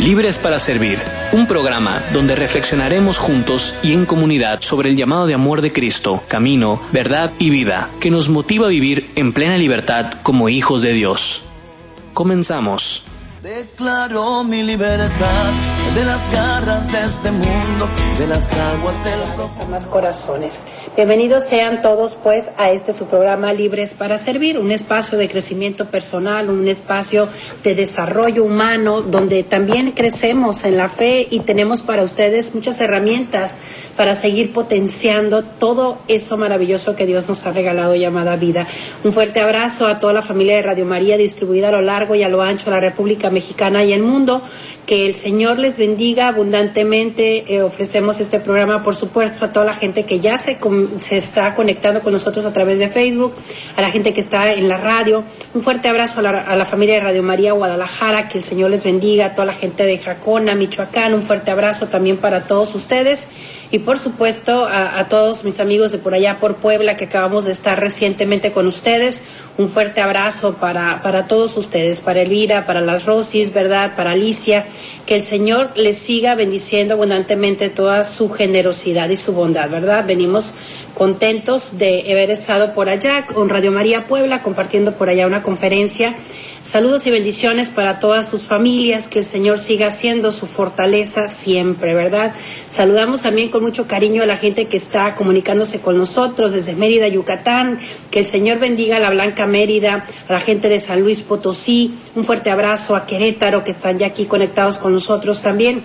Libres para Servir, un programa donde reflexionaremos juntos y en comunidad sobre el llamado de amor de Cristo, camino, verdad y vida, que nos motiva a vivir en plena libertad como hijos de Dios. Comenzamos. Declaro mi libertad de las garras de este mundo, de las aguas del más corazones. Bienvenidos sean todos pues a este su programa Libres para Servir, un espacio de crecimiento personal, un espacio de desarrollo humano donde también crecemos en la fe y tenemos para ustedes muchas herramientas para seguir potenciando todo eso maravilloso que Dios nos ha regalado llamada vida. Un fuerte abrazo a toda la familia de Radio María distribuida a lo largo y a lo ancho de la República Mexicana y el mundo. Que el Señor les bendiga abundantemente. Eh, ofrecemos este programa, por supuesto, a toda la gente que ya se, se está conectando con nosotros a través de Facebook, a la gente que está en la radio. Un fuerte abrazo a la, a la familia de Radio María Guadalajara. Que el Señor les bendiga. A toda la gente de Jacona, Michoacán. Un fuerte abrazo también para todos ustedes y por supuesto a, todos mis amigos de por allá por Puebla que acabamos de estar recientemente con ustedes. Un fuerte abrazo para, para todos ustedes, para Elvira, para las Rosis, ¿verdad? Para Alicia. Que el Señor les siga bendiciendo abundantemente toda su generosidad y su bondad, ¿verdad? Venimos contentos de haber estado por allá con Radio María Puebla, compartiendo por allá una conferencia. Saludos y bendiciones para todas sus familias, que el Señor siga siendo su fortaleza siempre, ¿verdad? Saludamos también con mucho cariño a la gente que está comunicándose con nosotros desde Mérida, Yucatán, que el Señor bendiga a la Blanca Mérida, a la gente de San Luis Potosí, un fuerte abrazo a Querétaro, que están ya aquí conectados con nosotros también,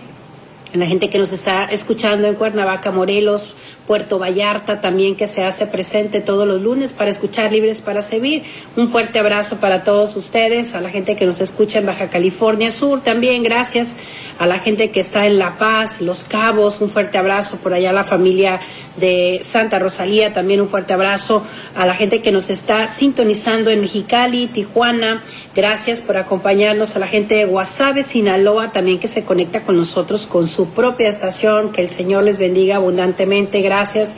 a la gente que nos está escuchando en Cuernavaca, Morelos, Puerto Vallarta también que se hace presente todos los lunes para escuchar Libres para Servir. Un fuerte abrazo para todos ustedes, a la gente que nos escucha en Baja California Sur también, gracias a la gente que está en La Paz, Los Cabos, un fuerte abrazo por allá a la familia de Santa Rosalía, también un fuerte abrazo a la gente que nos está sintonizando en Mexicali, Tijuana, gracias por acompañarnos, a la gente de Guasave, Sinaloa, también que se conecta con nosotros con su propia estación, que el Señor les bendiga abundantemente, gracias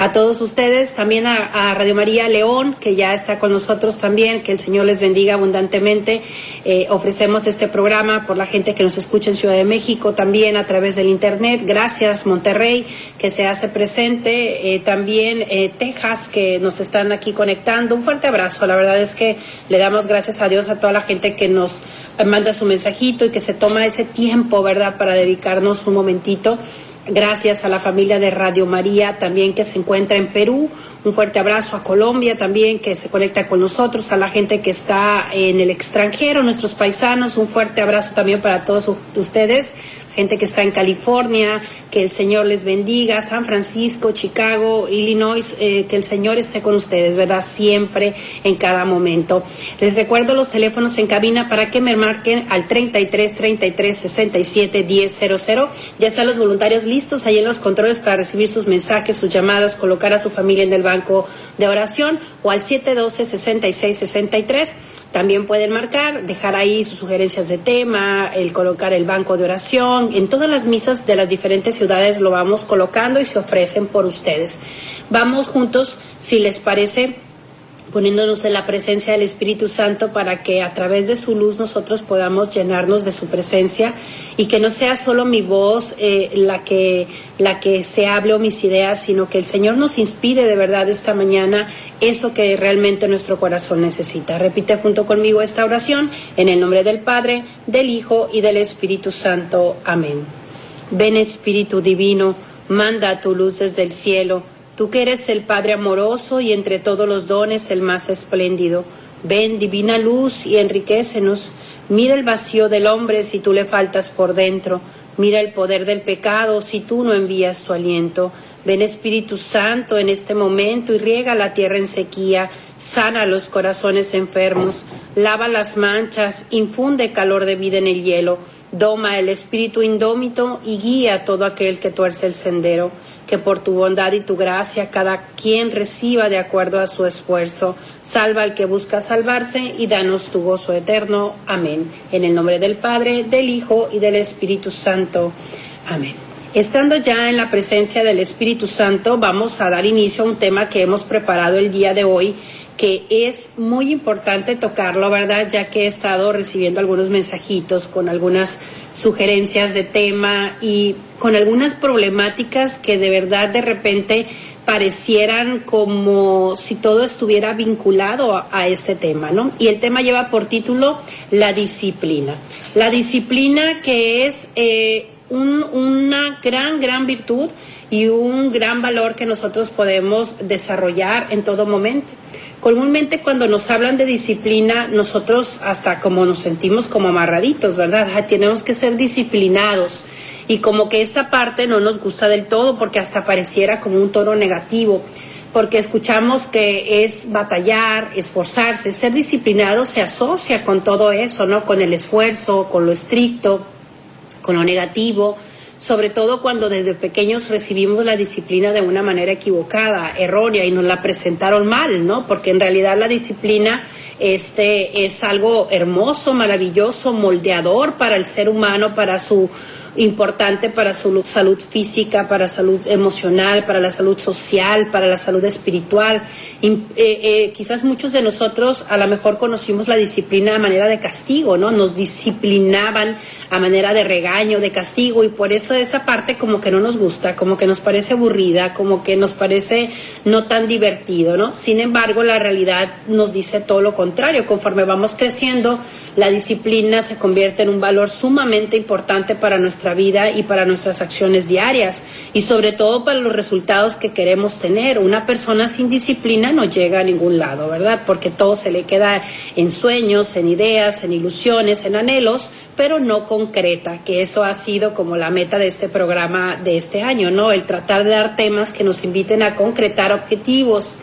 a todos ustedes, también a, Radio María León, que ya está con nosotros también, que el Señor les bendiga abundantemente. Eh, ofrecemos este programa por la gente que nos escucha en Ciudad de México, también a través del Internet. Gracias, Monterrey, que se hace presente. Eh, también eh, Texas, que nos están aquí conectando. Un fuerte abrazo. La verdad es que le damos gracias a Dios a toda la gente que nos manda su mensajito y que se toma ese tiempo, ¿verdad?, para dedicarnos un momentito Gracias a la familia de Radio María también que se encuentra en Perú. Un fuerte abrazo a Colombia también que se conecta con nosotros, a la gente que está en el extranjero, nuestros paisanos. Un fuerte abrazo también para todos ustedes gente que está en California, que el Señor les bendiga, San Francisco, Chicago, Illinois, eh, que el Señor esté con ustedes, ¿verdad? Siempre, en cada momento. Les recuerdo los teléfonos en cabina para que me marquen al 33 33 67 10 00. Ya están los voluntarios listos ahí en los controles para recibir sus mensajes, sus llamadas, colocar a su familia en el banco de oración o al 712 66 63 también pueden marcar, dejar ahí sus sugerencias de tema, el colocar el banco de oración. En todas las misas de las diferentes ciudades lo vamos colocando y se ofrecen por ustedes. Vamos juntos, si les parece, poniéndonos en la presencia del Espíritu Santo para que a través de su luz nosotros podamos llenarnos de su presencia y que no sea solo mi voz eh, la que la que se hable o mis ideas, sino que el Señor nos inspire de verdad esta mañana eso que realmente nuestro corazón necesita. Repite junto conmigo esta oración en el nombre del Padre, del Hijo y del Espíritu Santo. Amén. Ven Espíritu Divino, manda tu luz desde el cielo Tú que eres el Padre amoroso y entre todos los dones el más espléndido. Ven, divina luz, y enriquecenos. Mira el vacío del hombre si tú le faltas por dentro. Mira el poder del pecado si tú no envías tu aliento. Ven Espíritu Santo en este momento y riega la tierra en sequía, sana los corazones enfermos, lava las manchas, infunde calor de vida en el hielo, doma el espíritu indómito y guía a todo aquel que tuerce el sendero que por tu bondad y tu gracia cada quien reciba de acuerdo a su esfuerzo. Salva al que busca salvarse y danos tu gozo eterno. Amén. En el nombre del Padre, del Hijo y del Espíritu Santo. Amén. Estando ya en la presencia del Espíritu Santo, vamos a dar inicio a un tema que hemos preparado el día de hoy que es muy importante tocarlo, ¿verdad? Ya que he estado recibiendo algunos mensajitos con algunas sugerencias de tema y con algunas problemáticas que de verdad de repente parecieran como si todo estuviera vinculado a, este tema, ¿no? Y el tema lleva por título la disciplina. La disciplina que es eh, una gran, gran virtud y un gran valor que nosotros podemos desarrollar en todo momento. Comúnmente cuando nos hablan de disciplina, nosotros hasta como nos sentimos como amarraditos, ¿verdad? tenemos que ser disciplinados y como que esta parte no nos gusta del todo porque hasta pareciera como un tono negativo, porque escuchamos que es batallar, esforzarse, ser disciplinado se asocia con todo eso, ¿no? Con el esfuerzo, con lo estricto, con lo negativo, sobre todo cuando desde pequeños recibimos la disciplina de una manera equivocada, errónea y nos la presentaron mal, ¿no? Porque en realidad la disciplina este es algo hermoso, maravilloso, moldeador para el ser humano, para su importante para su salud física, para salud emocional, para la salud social, para la salud espiritual. Eh, eh, quizás muchos de nosotros a lo mejor conocimos la disciplina a manera de castigo, ¿no? Nos disciplinaban a manera de regaño, de castigo, y por eso esa parte como que no nos gusta, como que nos parece aburrida, como que nos parece no tan divertido, ¿no? Sin embargo, la realidad nos dice todo lo contrario. Conforme vamos creciendo, la disciplina se convierte en un valor sumamente importante para nuestra vida y para nuestras acciones diarias, y sobre todo para los resultados que queremos tener. Una persona sin disciplina no llega a ningún lado, ¿verdad? Porque todo se le queda en sueños, en ideas, en ilusiones, en anhelos, pero no concreta, que eso ha sido como la meta de este programa de este año, ¿no? El tratar de dar temas que nos inviten a concretar objetivos.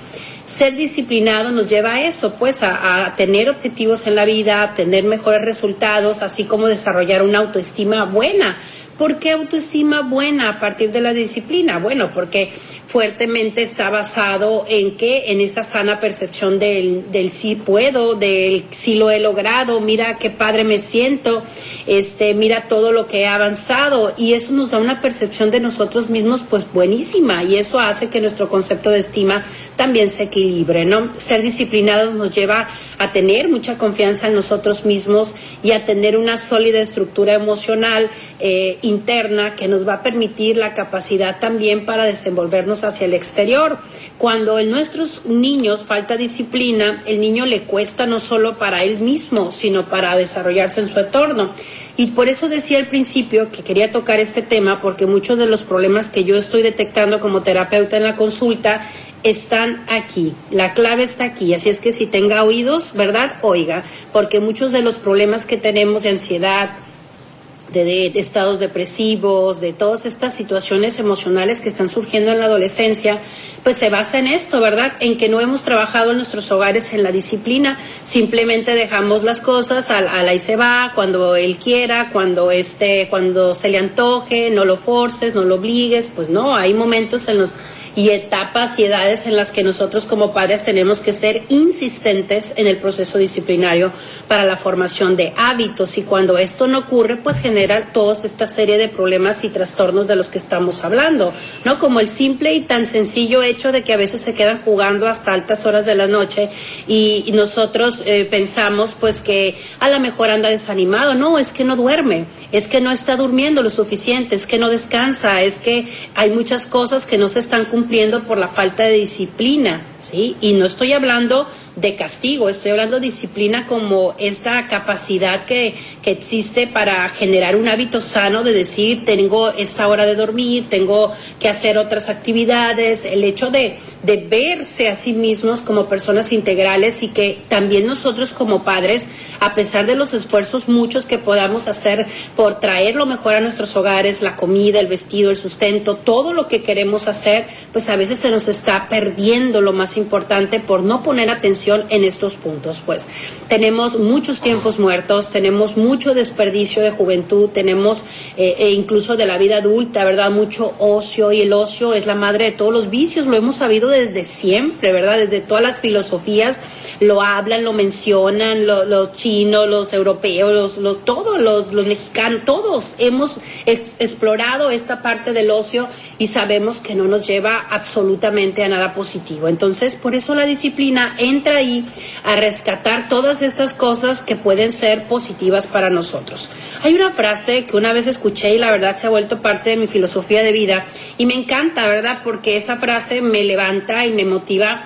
Ser disciplinado nos lleva a eso, pues a, tener objetivos en la vida, a tener mejores resultados, así como desarrollar una autoestima buena. ¿Por qué autoestima buena a partir de la disciplina? Bueno, porque fuertemente está basado en que en esa sana percepción del, del sí puedo, del sí lo he logrado, mira qué padre me siento, este, mira todo lo que he avanzado y eso nos da una percepción de nosotros mismos pues buenísima y eso hace que nuestro concepto de estima también se equilibre, ¿no? Ser disciplinados nos lleva a tener mucha confianza en nosotros mismos y a tener una sólida estructura emocional eh, interna que nos va a permitir la capacidad también para desenvolvernos hacia el exterior. Cuando en nuestros niños falta disciplina, el niño le cuesta no solo para él mismo, sino para desarrollarse en su entorno. Y por eso decía al principio que quería tocar este tema, porque muchos de los problemas que yo estoy detectando como terapeuta en la consulta están aquí, la clave está aquí, así es que si tenga oídos, ¿verdad? Oiga, porque muchos de los problemas que tenemos de ansiedad, de, estados depresivos, de todas estas situaciones emocionales que están surgiendo en la adolescencia, pues se basa en esto, ¿verdad? En que no hemos trabajado en nuestros hogares en la disciplina, simplemente dejamos las cosas a, la y se va, cuando él quiera, cuando esté, cuando se le antoje, no lo forces, no lo obligues, pues no, hay momentos en los y etapas y edades en las que nosotros como padres tenemos que ser insistentes en el proceso disciplinario para la formación de hábitos y cuando esto no ocurre pues genera toda esta serie de problemas y trastornos de los que estamos hablando, ¿no? Como el simple y tan sencillo hecho de que a veces se quedan jugando hasta altas horas de la noche y, nosotros eh, pensamos pues que a lo mejor anda desanimado, no, es que no duerme, es que no está durmiendo lo suficiente, es que no descansa, es que hay muchas cosas que no se están cumpliendo por la falta de disciplina, ¿sí? Y no estoy hablando de castigo, estoy hablando de disciplina como esta capacidad que, que, existe para generar un hábito sano de decir, tengo esta hora de dormir, tengo que hacer otras actividades, el hecho de, de verse a sí mismos como personas integrales y que también nosotros como padres, a pesar de los esfuerzos muchos que podamos hacer por traer lo mejor a nuestros hogares, la comida, el vestido, el sustento, todo lo que queremos hacer, pues a veces se nos está perdiendo lo más importante por no poner atención en estos puntos. Pues tenemos muchos tiempos muertos, tenemos mucho desperdicio de juventud, tenemos eh, e incluso de la vida adulta, ¿verdad? Mucho ocio y el ocio es la madre de todos los vicios, lo hemos sabido desde siempre, ¿verdad? Desde todas las filosofías lo hablan, lo mencionan, los chinos, los europeos, los, todos, los, mexicanos, todos hemos explorado esta parte del ocio y sabemos que no nos lleva absolutamente a nada positivo. Entonces, por eso la disciplina entra ahí a rescatar todas estas cosas que pueden ser positivas para nosotros. Hay una frase que una vez escuché y la verdad se ha vuelto parte de mi filosofía de vida y me encanta, ¿verdad? Porque esa frase me levanta y me motiva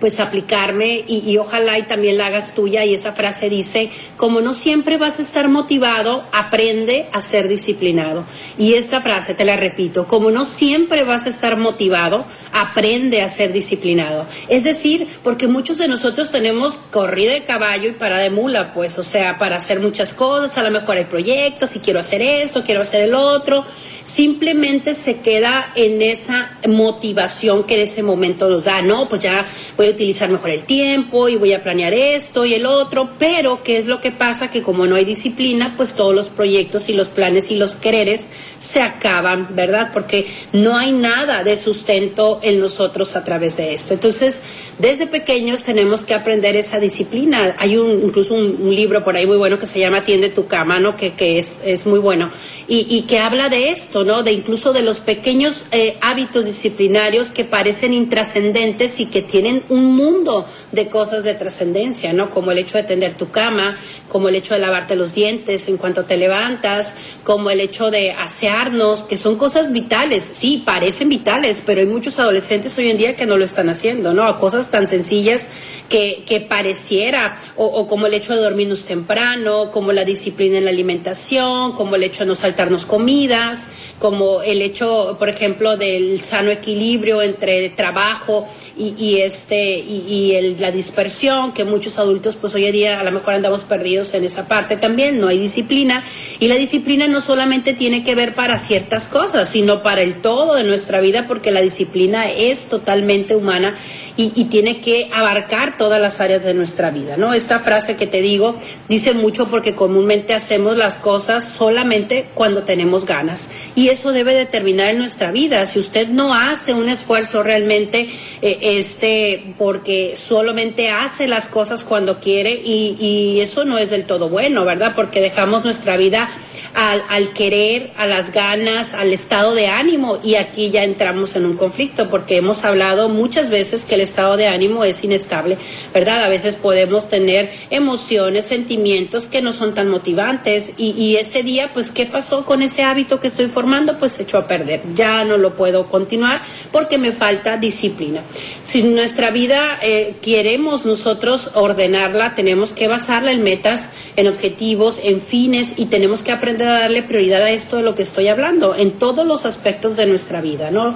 pues aplicarme y, ojalá y también la hagas tuya y esa frase dice, como no siempre vas a estar motivado, aprende a ser disciplinado. Y esta frase te la repito, como no siempre vas a estar motivado, aprende a ser disciplinado. Es decir, porque muchos de nosotros tenemos corrida de caballo y para de mula, pues, o sea, para hacer muchas cosas, a lo mejor hay proyectos y quiero hacer esto, quiero hacer el otro, simplemente se queda en esa motivación que en ese momento nos da, no, pues ya voy a utilizar mejor el tiempo y voy a planear esto y el otro, pero ¿qué es lo que pasa? Que como no hay disciplina, pues todos los proyectos y los planes y los quereres se acaban, ¿verdad? Porque no hay nada de sustento en nosotros a través de esto. Entonces, desde pequeños tenemos que aprender esa disciplina. Hay un, incluso un, libro por ahí muy bueno que se llama Tiende tu cama, ¿no? Que, que es, es muy bueno y, que habla de esto, ¿no? De incluso de los pequeños eh, hábitos disciplinarios que parecen intrascendentes y que tienen un mundo de cosas de trascendencia, ¿no? Como el hecho de tender tu cama, como el hecho de lavarte los dientes en cuanto te levantas, como el hecho de asearnos, que son cosas vitales, sí, parecen vitales, pero hay muchos adolescentes hoy en día que no lo están haciendo, ¿no? A cosas tan sencillas que, pareciera, o, como el hecho de dormirnos temprano, como la disciplina en la alimentación, como el hecho de no saltarnos comidas, como el hecho, por ejemplo, del sano equilibrio entre trabajo y, este y, la dispersión, que muchos adultos pues hoy en día a lo mejor andamos perdidos en esa parte también, no hay disciplina. Y la disciplina no solamente tiene que ver para ciertas cosas, sino para el todo de nuestra vida porque la disciplina es totalmente humana y, tiene que abarcar todas las áreas de nuestra vida, ¿no? Esta frase que te digo dice mucho porque comúnmente hacemos las cosas solamente cuando tenemos ganas y eso debe determinar en nuestra vida. Si usted no hace un esfuerzo realmente, eh, este, porque solamente hace las cosas cuando quiere y, y eso no es del todo bueno, ¿verdad? Porque dejamos nuestra vida al, querer, a las ganas, al estado de ánimo y aquí ya entramos en un conflicto porque hemos hablado muchas veces que el estado de ánimo es inestable, ¿verdad? A veces podemos tener emociones, sentimientos que no son tan motivantes y, ese día, pues, ¿qué pasó con ese hábito que estoy formando? Pues se echó a perder. Ya no lo puedo continuar porque me falta disciplina. Si nuestra vida eh, queremos nosotros ordenarla, tenemos que basarla en metas, en objetivos, en fines y tenemos que aprender a darle prioridad a esto de lo que estoy hablando, en todos los aspectos de nuestra vida, ¿no?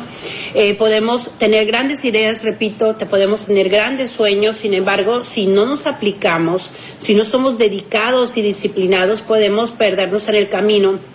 Eh, podemos tener grandes ideas, repito, te podemos tener grandes sueños, sin embargo, si no nos aplicamos, si no somos dedicados y disciplinados, podemos perdernos en el camino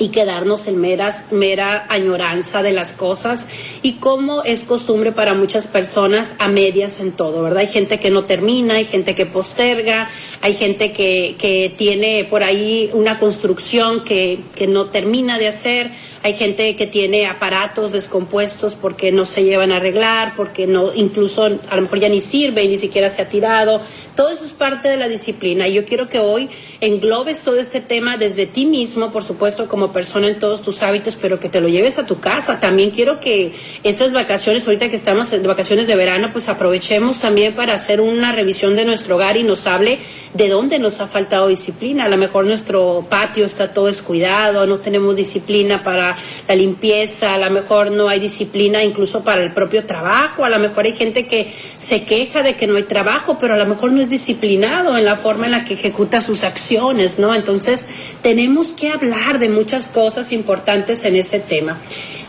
y quedarnos en meras, mera añoranza de las cosas y como es costumbre para muchas personas a medias en todo, ¿verdad? Hay gente que no termina, hay gente que posterga, hay gente que, que tiene por ahí una construcción que, que no termina de hacer, hay gente que tiene aparatos descompuestos porque no se llevan a arreglar, porque no, incluso a lo mejor ya ni sirve y ni siquiera se ha tirado. Todo eso es parte de la disciplina y yo quiero que hoy englobes todo este tema desde ti mismo, por supuesto, como persona en todos tus hábitos, pero que te lo lleves a tu casa. También quiero que estas vacaciones, ahorita que estamos en vacaciones de verano, pues aprovechemos también para hacer una revisión de nuestro hogar y nos hable de dónde nos ha faltado disciplina. A lo mejor nuestro patio está todo descuidado, no tenemos disciplina para la limpieza, a lo mejor no hay disciplina incluso para el propio trabajo, a lo mejor hay gente que se queja de que no hay trabajo, pero a lo mejor no es disciplinado en la forma en la que ejecuta sus acciones, ¿no? Entonces, tenemos que hablar de muchas cosas importantes en ese tema.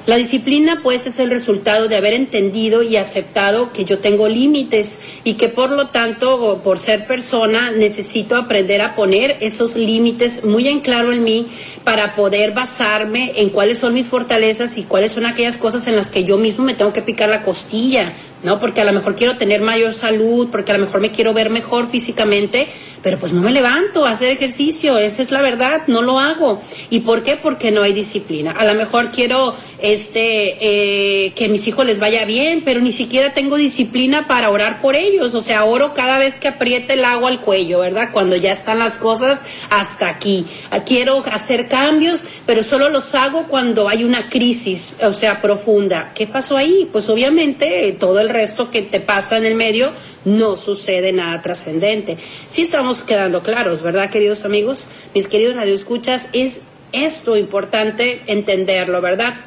La disciplina, pues, es el resultado de haber entendido y aceptado que yo tengo límites y que, por lo tanto, por ser persona, necesito aprender a poner esos límites muy en claro en mí para poder basarme en cuáles son mis fortalezas y cuáles son aquellas cosas en las que yo mismo me tengo que picar la costilla, ¿no? Porque a lo mejor quiero tener mayor salud, porque a lo mejor me quiero ver mejor físicamente, pero pues no me levanto a hacer ejercicio, esa es la verdad, no lo hago. ¿Y por qué? Porque no hay disciplina. A lo mejor quiero este eh, que mis hijos les vaya bien, pero ni siquiera tengo disciplina para orar por ellos, o sea, oro cada vez que apriete el agua al cuello, ¿verdad? Cuando ya están las cosas hasta aquí. Quiero hacer cambios, pero solo los hago cuando hay una crisis, o sea, profunda. ¿Qué pasó ahí? Pues obviamente todo el resto que te pasa en el medio no sucede nada trascendente. Sí estamos quedando claros, ¿verdad, queridos amigos? Mis queridos radioescuchas, es esto importante entenderlo, ¿verdad?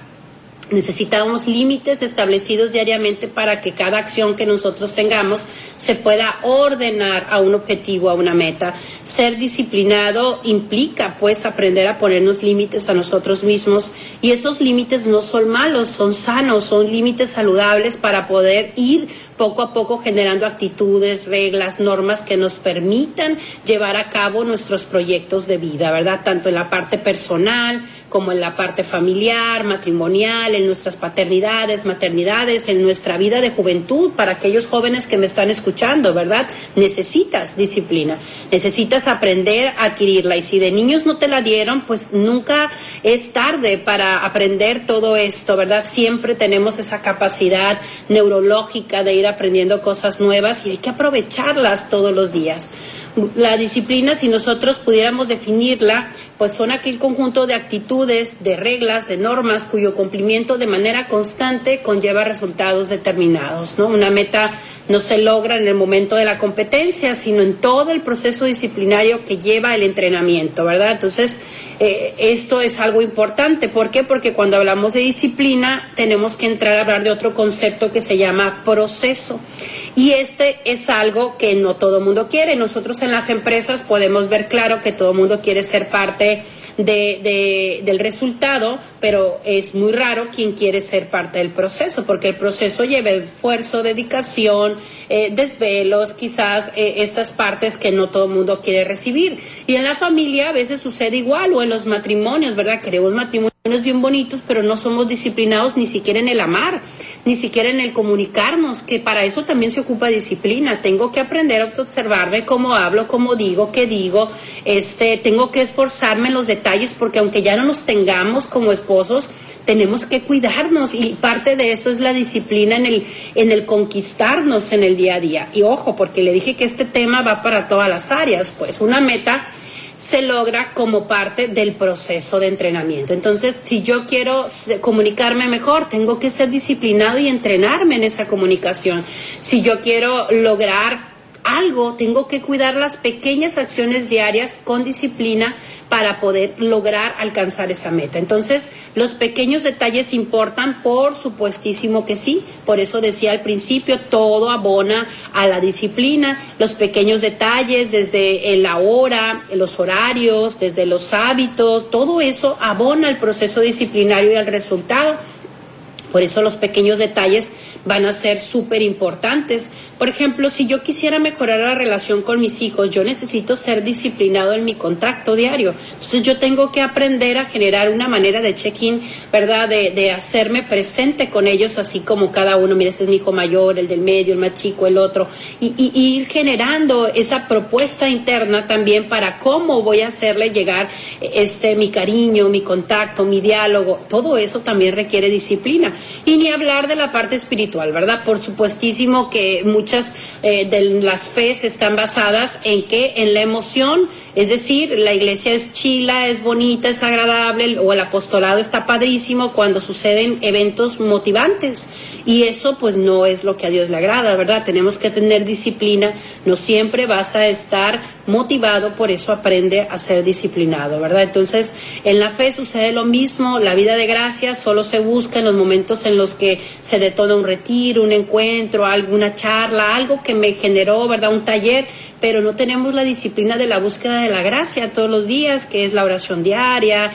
Necesitamos límites establecidos diariamente para que cada acción que nosotros tengamos se pueda ordenar a un objetivo, a una meta. Ser disciplinado implica pues aprender a ponernos límites a nosotros mismos y esos límites no son malos, son sanos, son límites saludables para poder ir poco a poco generando actitudes, reglas, normas que nos permitan llevar a cabo nuestros proyectos de vida, ¿verdad? Tanto en la parte personal como en la parte familiar, matrimonial, en nuestras paternidades, maternidades, en nuestra vida de juventud, para aquellos jóvenes que me están escuchando, ¿verdad? Necesitas disciplina, necesitas aprender a adquirirla y si de niños no te la dieron, pues nunca es tarde para aprender todo esto, ¿verdad? Siempre tenemos esa capacidad neurológica de ir aprendiendo cosas nuevas y hay que aprovecharlas todos los días. La disciplina, si nosotros pudiéramos definirla, pues son aquel conjunto de actitudes, de reglas, de normas cuyo cumplimiento de manera constante conlleva resultados determinados, ¿no? Una meta no se logra en el momento de la competencia, sino en todo el proceso disciplinario que lleva el entrenamiento, ¿verdad? Entonces, eh, esto es algo importante. ¿Por qué? Porque cuando hablamos de disciplina tenemos que entrar a hablar de otro concepto que se llama proceso. Y este es algo que no todo el mundo quiere. Nosotros en las empresas podemos ver claro que todo el mundo quiere ser parte de, del resultado, pero es muy raro quien quiere ser parte del proceso, porque el proceso lleva esfuerzo, dedicación, eh, desvelos, quizás eh, estas partes que no todo el mundo quiere recibir. Y en la familia a veces sucede igual, o en los matrimonios, ¿verdad? Queremos matrimonios bien bonitos, pero no somos disciplinados ni siquiera en el amar ni siquiera en el comunicarnos, que para eso también se ocupa disciplina. Tengo que aprender a observarme cómo hablo, cómo digo, qué digo. Este, tengo que esforzarme en los detalles porque aunque ya no nos tengamos como esposos, tenemos que cuidarnos y parte de eso es la disciplina en el, en el conquistarnos en el día a día. Y ojo, porque le dije que este tema va para todas las áreas, pues una meta se logra como parte del proceso de entrenamiento. Entonces, si yo quiero comunicarme mejor, tengo que ser disciplinado y entrenarme en esa comunicación. Si yo quiero lograr algo, tengo que cuidar las pequeñas acciones diarias con disciplina para poder lograr alcanzar esa meta. Entonces, los pequeños detalles importan, por supuestísimo que sí. Por eso decía al principio, todo abona a la disciplina. Los pequeños detalles, desde la hora, los horarios, desde los hábitos, todo eso abona al proceso disciplinario y al resultado. Por eso los pequeños detalles van a ser súper importantes. Por ejemplo, si yo quisiera mejorar la relación con mis hijos, yo necesito ser disciplinado en mi contacto diario. Entonces yo tengo que aprender a generar una manera de check-in, ¿verdad? De, hacerme presente con ellos, así como cada uno, mira, ese es mi hijo mayor, el del medio, el más chico, el otro, y, ir generando esa propuesta interna también para cómo voy a hacerle llegar este mi cariño, mi contacto, mi diálogo. Todo eso también requiere disciplina. Y ni hablar de la parte espiritual ¿verdad? Por supuestísimo que eh, de las fes están basadas en que en la emoción, es decir, la iglesia es chila, es bonita, es agradable, o el apostolado está padrísimo cuando suceden eventos motivantes. Y eso pues no es lo que a Dios le agrada, ¿verdad? Tenemos que tener disciplina, no siempre vas a estar motivado, por eso aprende a ser disciplinado, ¿verdad? Entonces, en la fe sucede lo mismo, la vida de gracia solo se busca en los momentos en los que se detona un retiro, un encuentro, alguna charla, algo que me generó, ¿verdad? Un taller pero no tenemos la disciplina de la búsqueda de la gracia todos los días, que es la oración diaria,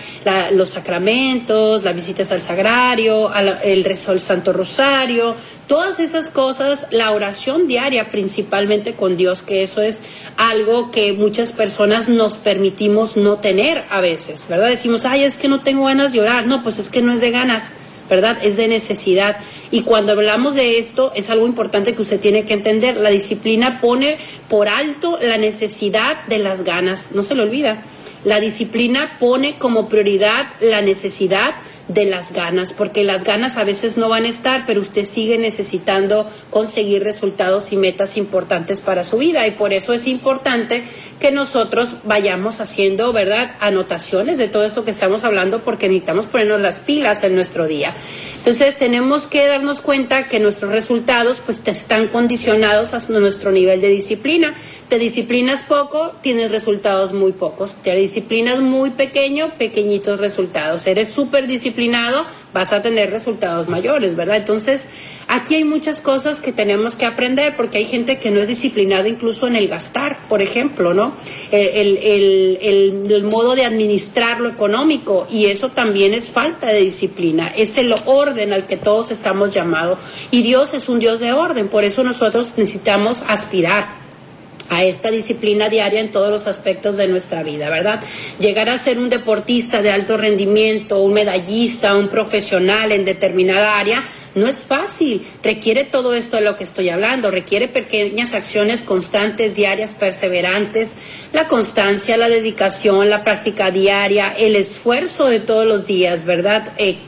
los sacramentos, las visitas al sagrario, el rezo del Santo Rosario, todas esas cosas, la oración diaria principalmente con Dios, que eso es algo que muchas personas nos permitimos no tener a veces, ¿verdad? Decimos, ay, es que no tengo ganas de orar, no, pues es que no es de ganas, ¿verdad? Es de necesidad. Y cuando hablamos de esto, es algo importante que usted tiene que entender. La disciplina pone por alto la necesidad de las ganas, no se lo olvida. La disciplina pone como prioridad la necesidad de las ganas, porque las ganas a veces no van a estar, pero usted sigue necesitando conseguir resultados y metas importantes para su vida y por eso es importante que nosotros vayamos haciendo, ¿verdad?, anotaciones de todo esto que estamos hablando porque necesitamos ponernos las pilas en nuestro día. Entonces tenemos que darnos cuenta que nuestros resultados pues están condicionados a nuestro nivel de disciplina. Te disciplinas poco, tienes resultados muy pocos. Te disciplinas muy pequeño, pequeñitos resultados. Eres súper disciplinado, vas a tener resultados mayores, ¿verdad? Entonces, aquí hay muchas cosas que tenemos que aprender porque hay gente que no es disciplinada incluso en el gastar, por ejemplo, ¿no? El, el, modo de administrar lo económico y eso también es falta de disciplina, es el orden al que todos estamos llamados y Dios es un Dios de orden, por eso nosotros necesitamos aspirar a esta disciplina diaria en todos los aspectos de nuestra vida, ¿verdad? Llegar a ser un deportista de alto rendimiento, un medallista, un profesional en determinada área, no es fácil, requiere todo esto de lo que estoy hablando, requiere pequeñas acciones constantes, diarias, perseverantes, la constancia, la dedicación, la práctica diaria, el esfuerzo de todos los días, ¿verdad? Eh,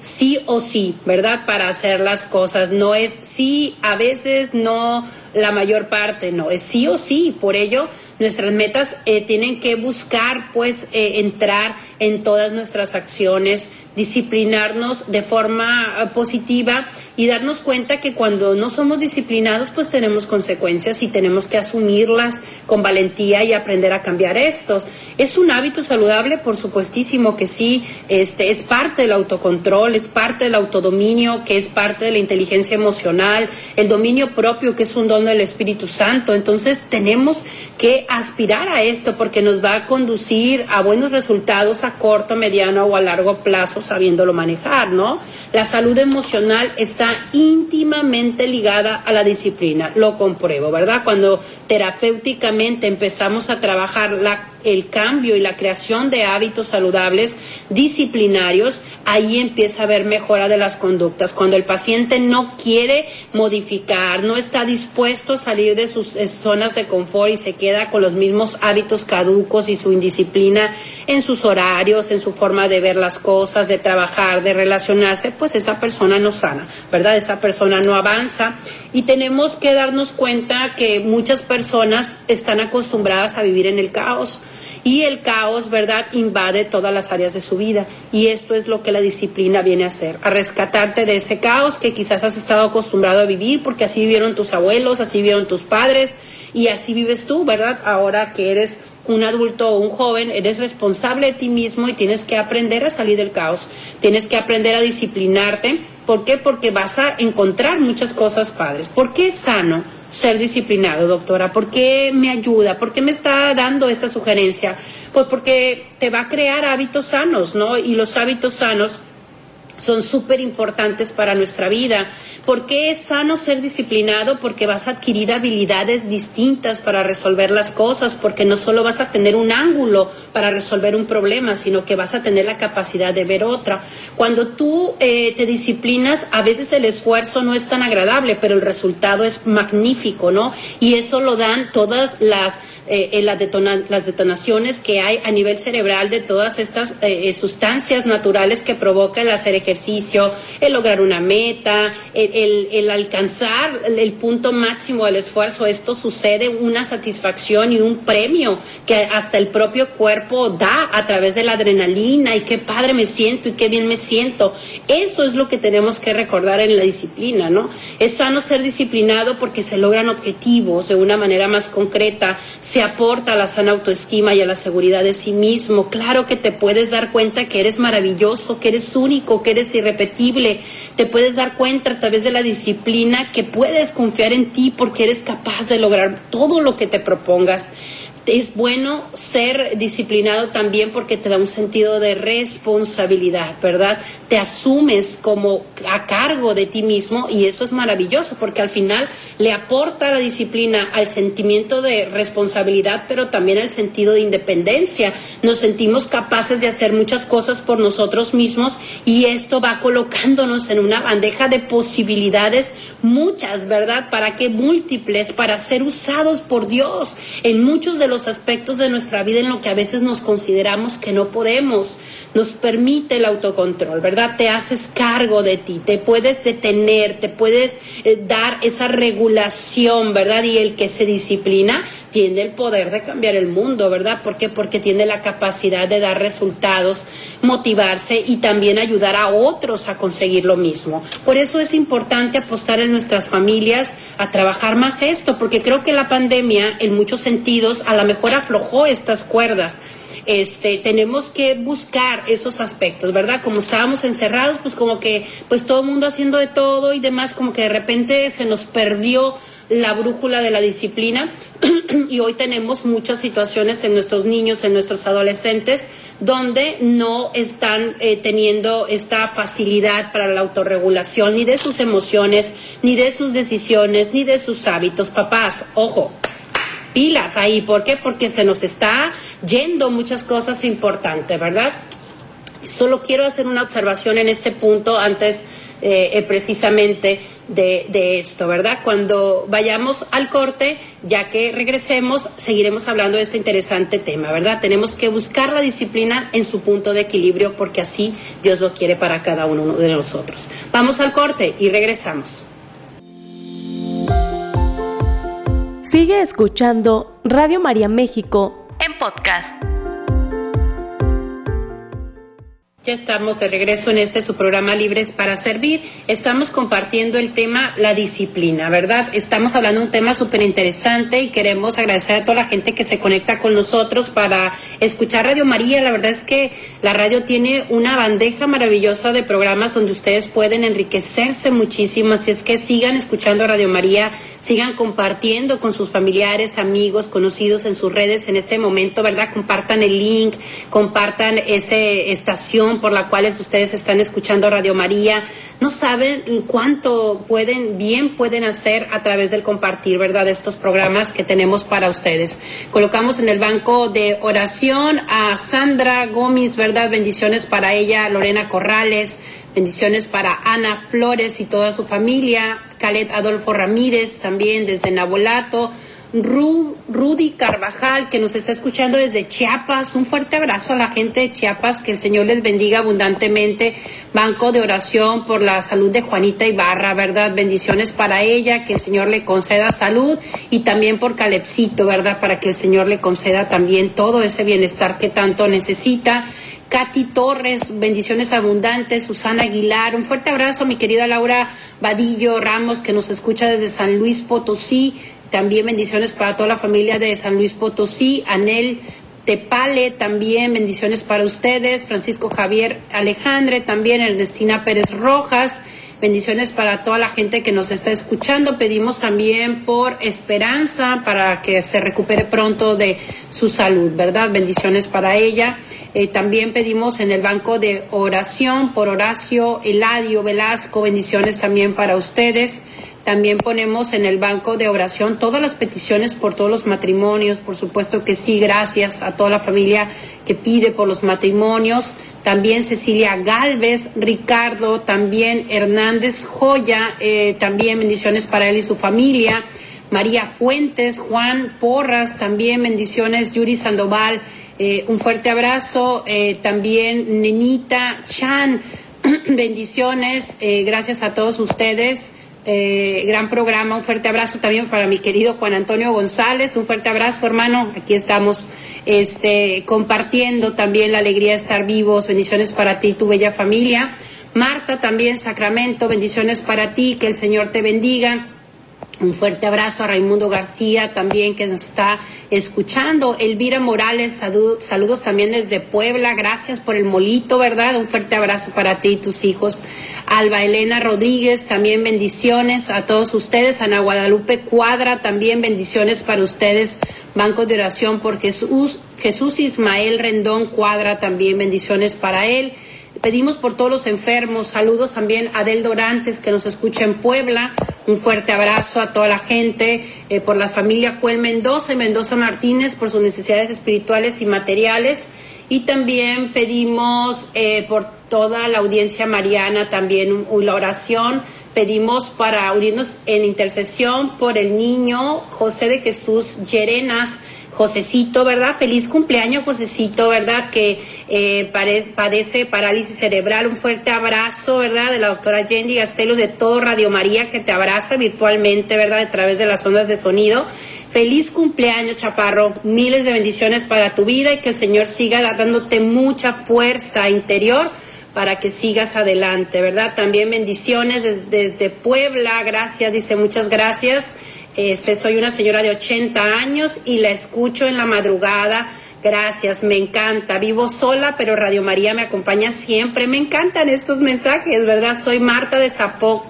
sí o sí, ¿verdad? Para hacer las cosas. No es sí, a veces no la mayor parte, no, es sí o sí. Por ello, nuestras metas eh, tienen que buscar, pues, eh, entrar en todas nuestras acciones, disciplinarnos de forma eh, positiva y darnos cuenta que cuando no somos disciplinados pues tenemos consecuencias y tenemos que asumirlas con valentía y aprender a cambiar estos. Es un hábito saludable, por supuestísimo que sí, este es parte del autocontrol, es parte del autodominio, que es parte de la inteligencia emocional, el dominio propio que es un don del Espíritu Santo. Entonces tenemos que aspirar a esto porque nos va a conducir a buenos resultados a corto, mediano o a largo plazo sabiéndolo manejar, ¿no? La salud emocional está íntimamente ligada a la disciplina, lo compruebo, ¿verdad? Cuando terapéuticamente empezamos a trabajar el cambio y la creación de hábitos saludables disciplinarios, ahí empieza a haber mejora de las conductas. Cuando el paciente no quiere modificar, no está dispuesto a salir de sus eh, zonas de confort y se queda con los mismos hábitos caducos y su indisciplina en sus horarios, en su forma de ver las cosas, de trabajar, de relacionarse, pues esa persona no sana, ¿verdad? Esa persona no avanza y tenemos que darnos cuenta que muchas personas están acostumbradas a vivir en el caos y el caos, ¿verdad?, invade todas las áreas de su vida. Y esto es lo que la disciplina viene a hacer, a rescatarte de ese caos que quizás has estado acostumbrado a vivir porque así vivieron tus abuelos, así vivieron tus padres y así vives tú, ¿verdad? Ahora que eres un adulto o un joven, eres responsable de ti mismo y tienes que aprender a salir del caos, tienes que aprender a disciplinarte. ¿Por qué? Porque vas a encontrar muchas cosas padres. ¿Por qué es sano? Ser disciplinado, doctora? ¿Por qué me ayuda? ¿Por qué me está dando esta sugerencia? Pues porque te va a crear hábitos sanos, ¿no? Y los hábitos sanos son súper importantes para nuestra vida. ¿Por qué es sano ser disciplinado? Porque vas a adquirir habilidades distintas para resolver las cosas, porque no solo vas a tener un ángulo para resolver un problema, sino que vas a tener la capacidad de ver otra. Cuando tú eh, te disciplinas, a veces el esfuerzo no es tan agradable, pero el resultado es magnífico, ¿no? Y eso lo dan todas las eh, las, detonaciones que hay a nivel cerebral de todas estas eh, sustancias naturales que provoca el hacer ejercicio, el lograr una meta, el, alcanzar el, punto máximo del esfuerzo. Esto sucede una satisfacción y un premio que hasta el propio cuerpo da a través de la adrenalina y qué padre me siento y qué bien me siento. Eso es lo que tenemos que recordar en la disciplina, ¿no? Es sano ser disciplinado porque se logran objetivos de una manera más concreta se aporta a la sana autoestima y a la seguridad de sí mismo. Claro que te puedes dar cuenta que eres maravilloso, que eres único, que eres irrepetible. Te puedes dar cuenta a través de la disciplina que puedes confiar en ti porque eres capaz de lograr todo lo que te propongas es bueno ser disciplinado también porque te da un sentido de responsabilidad, ¿verdad? Te asumes como a cargo de ti mismo y eso es maravilloso porque al final le aporta la disciplina al sentimiento de responsabilidad, pero también al sentido de independencia. Nos sentimos capaces de hacer muchas cosas por nosotros mismos y esto va colocándonos en una bandeja de posibilidades, muchas, ¿verdad? Para que múltiples, para ser usados por Dios en muchos de los aspectos de nuestra vida en lo que a veces nos consideramos que no podemos. Nos permite el autocontrol, ¿verdad? Te haces cargo de ti, te puedes detener, te puedes eh, dar esa regulación, ¿verdad? Y el que se disciplina tiene el poder de cambiar el mundo, ¿verdad? ¿Por qué? Porque tiene la capacidad de dar resultados, motivarse y también ayudar a otros a conseguir lo mismo. Por eso es importante apostar en nuestras familias a trabajar más esto, porque creo que la pandemia en muchos sentidos a lo mejor aflojó estas cuerdas. Este, tenemos que buscar esos aspectos, ¿verdad? Como estábamos encerrados, pues como que, pues todo el mundo haciendo de todo y demás, como que de repente se nos perdió la brújula de la disciplina y hoy tenemos muchas situaciones en nuestros niños, en nuestros adolescentes, donde no están eh, teniendo esta facilidad para la autorregulación ni de sus emociones, ni de sus decisiones, ni de sus hábitos. Papás, ojo, pilas ahí. ¿Por qué? Porque se nos está yendo muchas cosas importantes, ¿verdad? Solo quiero hacer una observación en este punto antes eh, eh, precisamente de, esto, ¿verdad? Cuando vayamos al corte, ya que regresemos, seguiremos hablando de este interesante tema, ¿verdad? Tenemos que buscar la disciplina en su punto de equilibrio porque así Dios lo quiere para cada uno de nosotros. Vamos al corte y regresamos. Sigue escuchando Radio María México en podcast. Ya estamos de regreso en este su programa Libres para Servir. Estamos compartiendo el tema la disciplina, ¿verdad? Estamos hablando de un tema súper interesante y queremos agradecer a toda la gente que se conecta con nosotros para escuchar Radio María. La verdad es que la radio tiene una bandeja maravillosa de programas donde ustedes pueden enriquecerse muchísimo. Así es que sigan escuchando Radio María sigan compartiendo con sus familiares, amigos, conocidos en sus redes en este momento, ¿verdad? Compartan el link, compartan esa estación por la cual ustedes están escuchando Radio María. No saben cuánto pueden, bien pueden hacer a través del compartir, ¿verdad? Estos programas que tenemos para ustedes. Colocamos en el banco de oración a Sandra Gómez, ¿verdad? Bendiciones para ella, Lorena Corrales, Bendiciones para Ana Flores y toda su familia, Calet Adolfo Ramírez también desde Nabolato, Rudy Carvajal que nos está escuchando desde Chiapas. Un fuerte abrazo a la gente de Chiapas, que el Señor les bendiga abundantemente. Banco de oración por la salud de Juanita Ibarra, ¿verdad? Bendiciones para ella, que el Señor le conceda salud y también por Calepcito, ¿verdad? Para que el Señor le conceda también todo ese bienestar que tanto necesita. Katy Torres, bendiciones abundantes, Susana Aguilar, un fuerte abrazo mi querida Laura Vadillo Ramos que nos escucha desde San Luis Potosí, también bendiciones para toda la familia de San Luis Potosí, Anel Tepale, también bendiciones para ustedes, Francisco Javier Alejandre, también Ernestina Pérez Rojas, bendiciones para toda la gente que nos está escuchando. Pedimos también por esperanza para que se recupere pronto de su salud, ¿verdad? Bendiciones para ella. Eh, también pedimos en el banco de oración por Horacio Eladio Velasco, bendiciones también para ustedes. También ponemos en el banco de oración todas las peticiones por todos los matrimonios, por supuesto que sí, gracias a toda la familia que pide por los matrimonios. También Cecilia Galvez, Ricardo, también Hernández Joya, eh, también bendiciones para él y su familia. María Fuentes, Juan Porras, también bendiciones, Yuri Sandoval, eh, un fuerte abrazo. Eh, también Nenita Chan, bendiciones. Eh, gracias a todos ustedes. gran programa, un fuerte abrazo también para mi querido Juan Antonio González, un fuerte abrazo hermano, aquí estamos este, compartiendo también la alegría de estar vivos, bendiciones para ti y tu bella familia. Marta también, Sacramento, bendiciones para ti, que el Señor te bendiga. Un fuerte abrazo a Raimundo García también que nos está escuchando. Elvira Morales, saludos también desde Puebla. Gracias por el molito, ¿verdad? Un fuerte abrazo para ti y tus hijos. Alba Elena Rodríguez, también bendiciones a todos ustedes. Ana Guadalupe Cuadra, también bendiciones para ustedes. Banco de oración por Jesús. Jesús Ismael Rendón Cuadra, también bendiciones para él. Pedimos por todos los enfermos. Saludos también a Del Dorantes que nos escucha en Puebla. Un fuerte abrazo a toda la gente, eh, por la familia Cuel Mendoza y Mendoza Martínez por sus necesidades espirituales y materiales. Y también pedimos eh, por toda la audiencia mariana también la oración. Pedimos para unirnos en intercesión por el niño José de Jesús Llerenas Josecito, ¿verdad? Feliz cumpleaños, Josecito, ¿verdad? Que eh, padece parálisis cerebral. Un fuerte abrazo, ¿verdad? De la doctora Jenny Gastelo, de todo Radio María, que te abraza virtualmente, ¿verdad? A través de las ondas de sonido. Feliz cumpleaños, Chaparro. Miles de bendiciones para tu vida y que el Señor siga dándote mucha fuerza interior para que sigas adelante, ¿verdad? También bendiciones desde Puebla. Gracias, dice muchas gracias. Este, soy una señora de 80 años y la escucho en la madrugada. Gracias, me encanta. Vivo sola, pero Radio María me acompaña siempre. Me encantan estos mensajes, ¿verdad? Soy Marta de,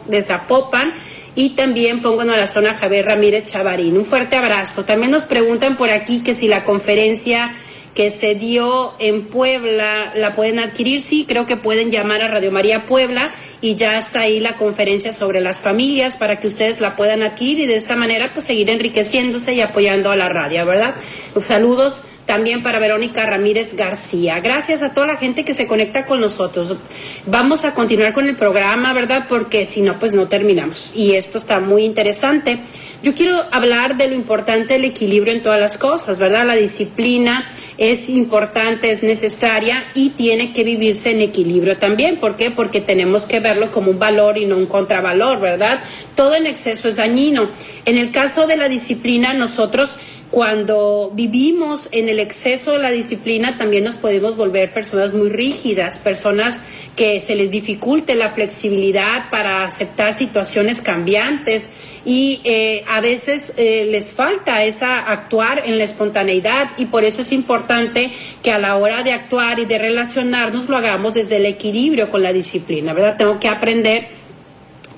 de Zapopan y también pongo en la zona Javier Ramírez Chavarín. Un fuerte abrazo. También nos preguntan por aquí que si la conferencia que se dio en Puebla la pueden adquirir. Sí, creo que pueden llamar a Radio María Puebla y ya está ahí la conferencia sobre las familias para que ustedes la puedan adquirir y de esa manera pues seguir enriqueciéndose y apoyando a la radio, ¿verdad? saludos también para Verónica Ramírez García. Gracias a toda la gente que se conecta con nosotros. Vamos a continuar con el programa, ¿verdad? Porque si no, pues no terminamos. Y esto está muy interesante. Yo quiero hablar de lo importante del equilibrio en todas las cosas, ¿verdad? La disciplina es importante, es necesaria y tiene que vivirse en equilibrio también. ¿Por qué? Porque tenemos que verlo como un valor y no un contravalor, ¿verdad? Todo en exceso es dañino. En el caso de la disciplina, nosotros cuando vivimos en el exceso de la disciplina también nos podemos volver personas muy rígidas, personas que se les dificulte la flexibilidad para aceptar situaciones cambiantes y eh, a veces eh, les falta esa actuar en la espontaneidad y por eso es importante que a la hora de actuar y de relacionarnos lo hagamos desde el equilibrio con la disciplina, ¿verdad? Tengo que aprender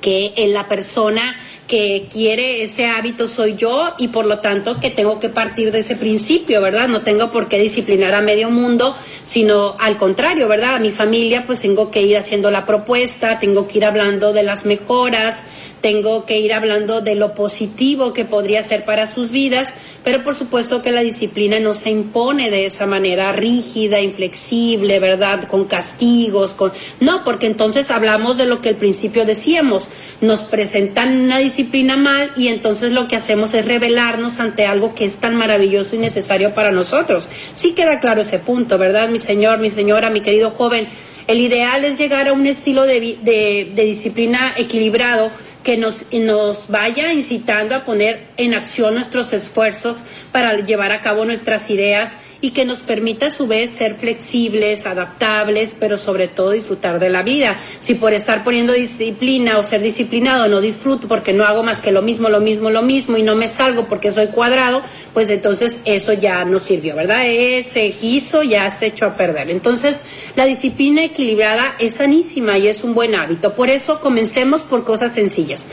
que en la persona que quiere ese hábito soy yo y por lo tanto que tengo que partir de ese principio, ¿verdad? No tengo por qué disciplinar a medio mundo, sino al contrario, ¿verdad? A mi familia pues tengo que ir haciendo la propuesta, tengo que ir hablando de las mejoras, tengo que ir hablando de lo positivo que podría ser para sus vidas, pero por supuesto que la disciplina no se impone de esa manera rígida, inflexible, ¿verdad? Con castigos, con... No, porque entonces hablamos de lo que al principio decíamos, nos presentan una disciplina mal y entonces lo que hacemos es rebelarnos ante algo que es tan maravilloso y necesario para nosotros. Sí queda claro ese punto, ¿verdad? Mi señor, mi señora, mi querido joven, el ideal es llegar a un estilo de, de disciplina equilibrado que nos, nos vaya incitando a poner en acción nuestros esfuerzos para llevar a cabo nuestras ideas y que nos permita a su vez ser flexibles, adaptables, pero sobre todo disfrutar de la vida. Si por estar poniendo disciplina o ser disciplinado no disfruto porque no hago más que lo mismo, lo mismo, lo mismo y no me salgo porque soy cuadrado, pues entonces eso ya no sirvió, ¿verdad? Ese quiso ya se echó a perder. Entonces, la disciplina equilibrada es sanísima y es un buen hábito. Por eso comencemos por cosas sencillas.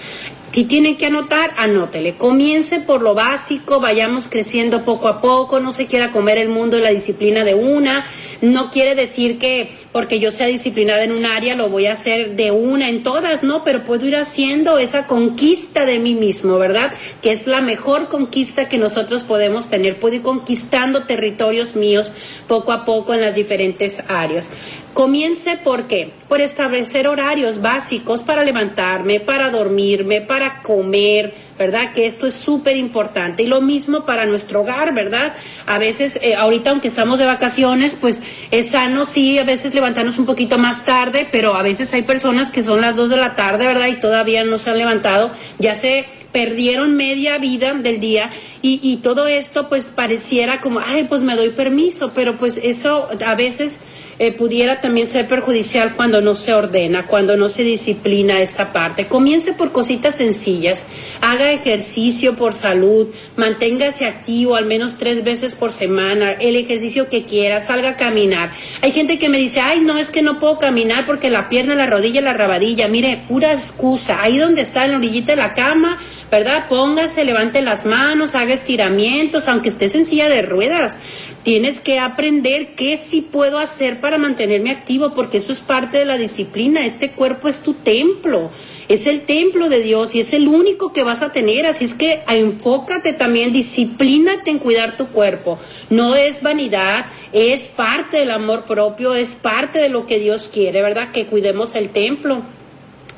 Si tienen que anotar, anótele. Comience por lo básico, vayamos creciendo poco a poco, no se quiera comer el mundo y la disciplina de una. No quiere decir que porque yo sea disciplinada en un área lo voy a hacer de una en todas, no, pero puedo ir haciendo esa conquista de mí mismo, ¿verdad? Que es la mejor conquista que nosotros podemos tener. Puedo ir conquistando territorios míos poco a poco en las diferentes áreas. Comience por qué? Por establecer horarios básicos para levantarme, para dormirme, para comer, ¿verdad? Que esto es súper importante. Y lo mismo para nuestro hogar, ¿verdad? A veces, eh, ahorita aunque estamos de vacaciones, pues es sano, sí, a veces levantarnos un poquito más tarde, pero a veces hay personas que son las dos de la tarde, ¿verdad? Y todavía no se han levantado, ya se perdieron media vida del día y, y todo esto pues pareciera como, ay, pues me doy permiso, pero pues eso a veces eh, pudiera también ser perjudicial cuando no se ordena, cuando no se disciplina esta parte. Comience por cositas sencillas, haga ejercicio por salud, manténgase activo al menos tres veces por semana, el ejercicio que quiera, salga a caminar. Hay gente que me dice, ay, no, es que no puedo caminar porque la pierna, la rodilla, la rabadilla. Mire, pura excusa. Ahí donde está en la orillita de la cama, ¿verdad? Póngase, levante las manos, haga estiramientos, aunque esté en silla de ruedas. Tienes que aprender qué sí puedo hacer para mantenerme activo, porque eso es parte de la disciplina. Este cuerpo es tu templo, es el templo de Dios y es el único que vas a tener. Así es que enfócate también, disciplínate en cuidar tu cuerpo. No es vanidad, es parte del amor propio, es parte de lo que Dios quiere, ¿verdad? Que cuidemos el templo.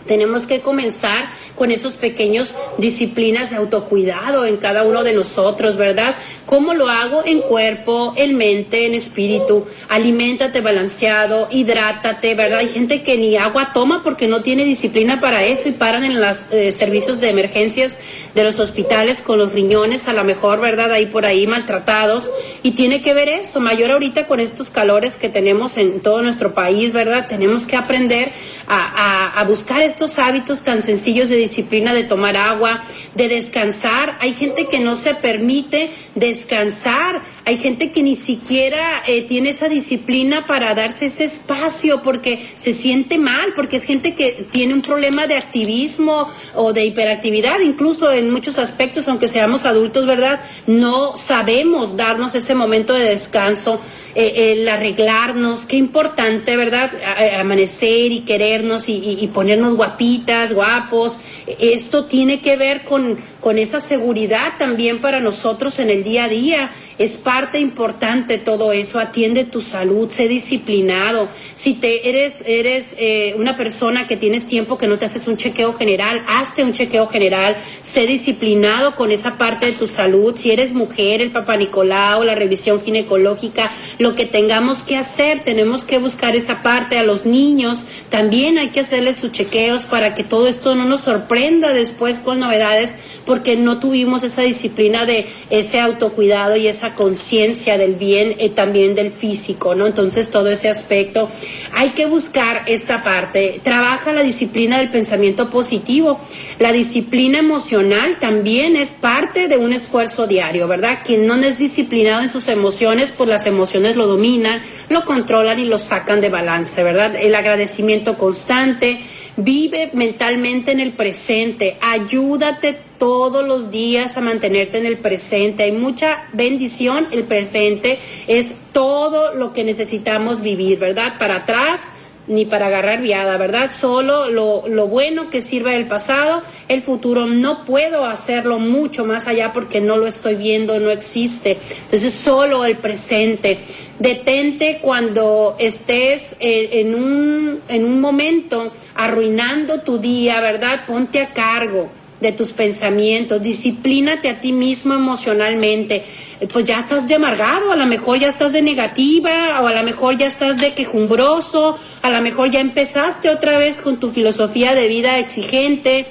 Tenemos que comenzar con esos pequeños disciplinas de autocuidado en cada uno de nosotros, ¿verdad? ¿Cómo lo hago? En cuerpo, en mente, en espíritu. Aliméntate balanceado, hidrátate, ¿verdad? Hay gente que ni agua toma porque no tiene disciplina para eso y paran en los eh, servicios de emergencias de los hospitales con los riñones, a lo mejor, ¿verdad? Ahí por ahí maltratados. Y tiene que ver esto, mayor ahorita con estos calores que tenemos en todo nuestro país, ¿verdad? Tenemos que aprender a, a buscar estos hábitos tan sencillos de disciplina de tomar agua, de descansar. Hay gente que no se permite descansar. Hay gente que ni siquiera eh, tiene esa disciplina para darse ese espacio porque se siente mal, porque es gente que tiene un problema de activismo o de hiperactividad, incluso en muchos aspectos, aunque seamos adultos, ¿verdad? No sabemos darnos ese momento de descanso eh, el arreglarnos, qué importante, ¿verdad? amanecer y querernos y, ponernos guapitas, guapos. Esto tiene que ver con, con esa seguridad también para nosotros en el día a día. Es importante todo eso. Atiende tu salud, sé disciplinado. Si te eres, eres eh, una persona que tienes tiempo que no te haces un chequeo general, hazte un chequeo general. Sé disciplinado con esa parte de tu salud. Si eres mujer, el papá Nicolau, la revisión ginecológica, lo que tengamos que hacer, tenemos que buscar esa parte a los niños, también hay que hacerles sus chequeos para que todo esto no nos sorprenda después con novedades, porque no tuvimos esa disciplina de ese autocuidado y esa conciencia del bien y también del físico, ¿no? Entonces todo ese aspecto, hay que buscar esta parte, trabaja la disciplina del pensamiento positivo, la disciplina emocional también es parte de un esfuerzo diario, ¿verdad? Quien no es disciplinado en sus emociones, pues las emociones lo dominan, lo controlan y lo sacan de balance, ¿verdad? El agradecimiento constante, vive mentalmente en el presente, ayúdate todos los días a mantenerte en el presente. Hay mucha bendición, el presente es todo lo que necesitamos vivir, ¿verdad? Para atrás ni para agarrar viada, ¿verdad? Solo lo, lo, bueno que sirva del pasado, el futuro no puedo hacerlo mucho más allá porque no lo estoy viendo, no existe. Entonces, solo el presente. Detente cuando estés en, un, en un momento arruinando tu día, ¿verdad? Ponte a cargo de tus pensamientos, disciplínate a ti mismo emocionalmente pues ya estás de amargado, a lo mejor ya estás de negativa, o a lo mejor ya estás de quejumbroso, a lo mejor ya empezaste otra vez con tu filosofía de vida exigente,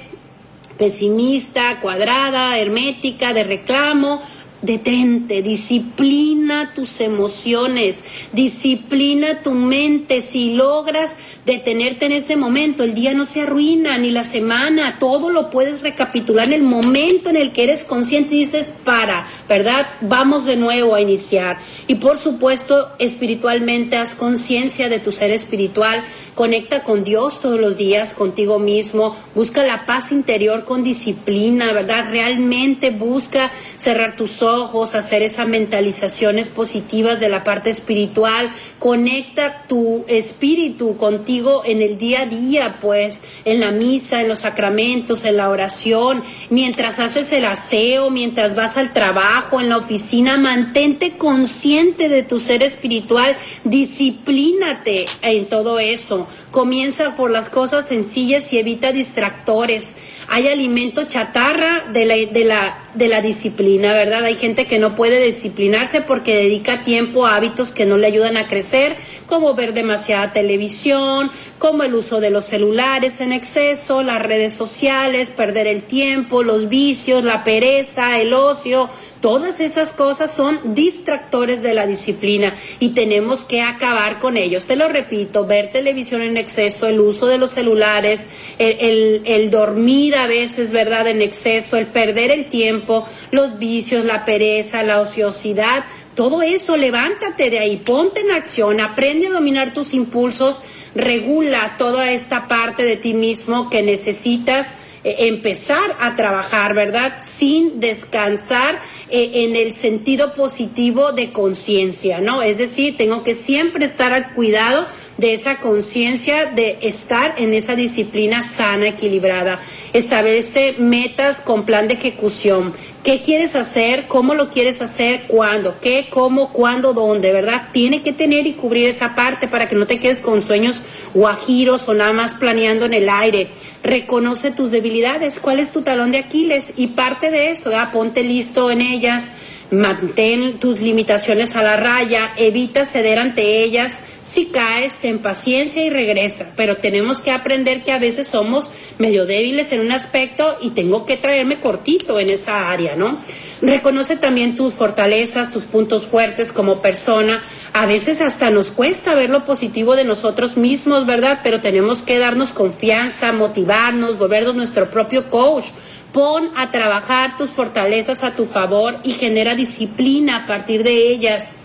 pesimista, cuadrada, hermética, de reclamo, Detente, disciplina tus emociones, disciplina tu mente. Si logras detenerte en ese momento, el día no se arruina, ni la semana, todo lo puedes recapitular en el momento en el que eres consciente y dices, para, ¿verdad? Vamos de nuevo a iniciar. Y por supuesto, espiritualmente, haz conciencia de tu ser espiritual, conecta con Dios todos los días, contigo mismo, busca la paz interior con disciplina, ¿verdad? Realmente busca cerrar tus ojos, hacer esas mentalizaciones positivas de la parte espiritual, conecta tu espíritu contigo en el día a día, pues, en la misa, en los sacramentos, en la oración, mientras haces el aseo, mientras vas al trabajo, en la oficina, mantente consciente de tu ser espiritual, disciplínate en todo eso comienza por las cosas sencillas y evita distractores. Hay alimento chatarra de la, de la, de la disciplina, ¿verdad? Hay gente que no puede disciplinarse porque dedica tiempo a hábitos que no le ayudan a crecer, como ver demasiada televisión, como el uso de los celulares en exceso, las redes sociales, perder el tiempo, los vicios, la pereza, el ocio, Todas esas cosas son distractores de la disciplina y tenemos que acabar con ellos. Te lo repito, ver televisión en exceso, el uso de los celulares, el, dormir a veces, ¿verdad?, en exceso, el perder el tiempo, los vicios, la pereza, la ociosidad, todo eso, levántate de ahí, ponte en acción, aprende a dominar tus impulsos, regula toda esta parte de ti mismo que necesitas eh, empezar a trabajar, ¿verdad? Sin descansar eh, en el sentido positivo de conciencia, ¿no? Es decir, tengo que siempre estar al cuidado de esa conciencia de estar en esa disciplina sana, equilibrada. Establece metas con plan de ejecución. ¿Qué quieres hacer? ¿Cómo lo quieres hacer? ¿Cuándo? ¿Qué? ¿Cómo? ¿Cuándo? ¿Dónde? ¿Verdad? Tiene que tener y cubrir esa parte para que no te quedes con sueños guajiros o nada más planeando en el aire. Reconoce tus debilidades. ¿Cuál es tu talón de Aquiles? Y parte de eso, ¿verdad? ponte listo en ellas mantén tus limitaciones a la raya, evita ceder ante ellas, si caes, ten paciencia y regresa, pero tenemos que aprender que a veces somos medio débiles en un aspecto y tengo que traerme cortito en esa área, ¿no? Reconoce también tus fortalezas, tus puntos fuertes como persona. A veces hasta nos cuesta ver lo positivo de nosotros mismos, ¿verdad? Pero tenemos que darnos confianza, motivarnos, volvernos nuestro propio coach Pon a trabajar tus fortalezas a tu favor y genera disciplina a partir de ellas.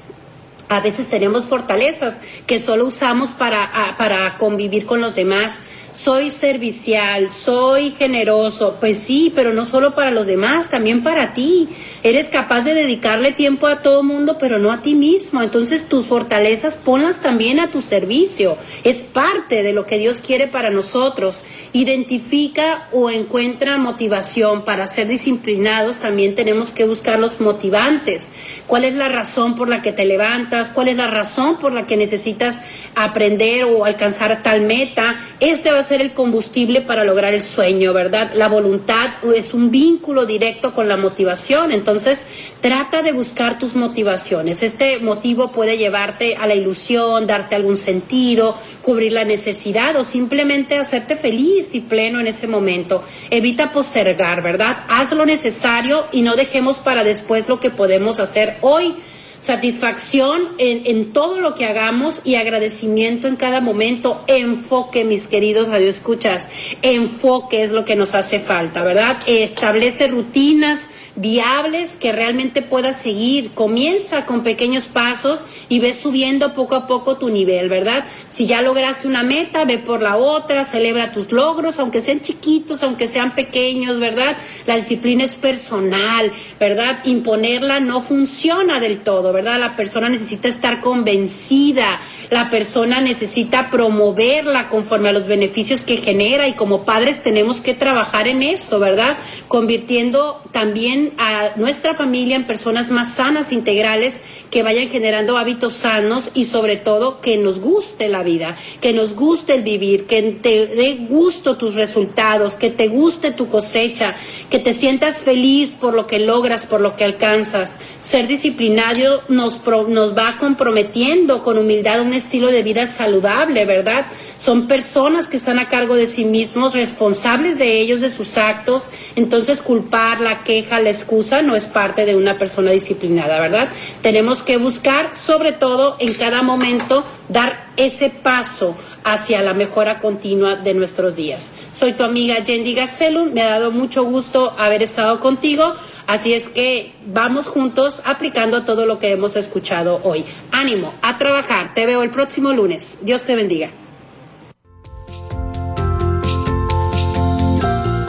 A veces tenemos fortalezas que solo usamos para, para convivir con los demás soy servicial, soy generoso, pues sí, pero no solo para los demás, también para ti. Eres capaz de dedicarle tiempo a todo mundo, pero no a ti mismo. Entonces tus fortalezas ponlas también a tu servicio. Es parte de lo que Dios quiere para nosotros. Identifica o encuentra motivación para ser disciplinados. También tenemos que buscar los motivantes. ¿Cuál es la razón por la que te levantas? ¿Cuál es la razón por la que necesitas aprender o alcanzar tal meta? Este va ser el combustible para lograr el sueño, ¿verdad? La voluntad es un vínculo directo con la motivación, entonces trata de buscar tus motivaciones. Este motivo puede llevarte a la ilusión, darte algún sentido, cubrir la necesidad o simplemente hacerte feliz y pleno en ese momento. Evita postergar, ¿verdad? Haz lo necesario y no dejemos para después lo que podemos hacer hoy satisfacción en, todo lo que hagamos y agradecimiento en cada momento. Enfoque, mis queridos radioescuchas, enfoque es lo que nos hace falta, ¿verdad? Establece rutinas viables que realmente puedas seguir. Comienza con pequeños pasos y ve subiendo poco a poco tu nivel, ¿verdad? Si ya lograste una meta, ve por la otra, celebra tus logros, aunque sean chiquitos, aunque sean pequeños, ¿verdad? La disciplina es personal, ¿verdad? Imponerla no funciona del todo, ¿verdad? La persona necesita estar convencida, la persona necesita promoverla conforme a los beneficios que genera y como padres tenemos que trabajar en eso, ¿verdad? Convirtiendo también a nuestra familia en personas más sanas, integrales, que vayan generando hábitos sanos y sobre todo que nos guste la vida, que nos guste el vivir, que te dé gusto tus resultados, que te guste tu cosecha, que te sientas feliz por lo que logras, por lo que alcanzas. Ser disciplinario nos, nos va comprometiendo con humildad un estilo de vida saludable, ¿verdad? Son personas que están a cargo de sí mismos, responsables de ellos, de sus actos. Entonces, culpar, la queja, la excusa no es parte de una persona disciplinada, ¿verdad? Tenemos que buscar, sobre todo, en cada momento, dar ese paso hacia la mejora continua de nuestros días. Soy tu amiga Yendi Gacelun, me ha dado mucho gusto haber estado contigo. Así es que vamos juntos aplicando todo lo que hemos escuchado hoy. Ánimo, a trabajar. Te veo el próximo lunes. Dios te bendiga.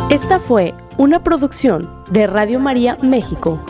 Esta fue una producción de Radio María México.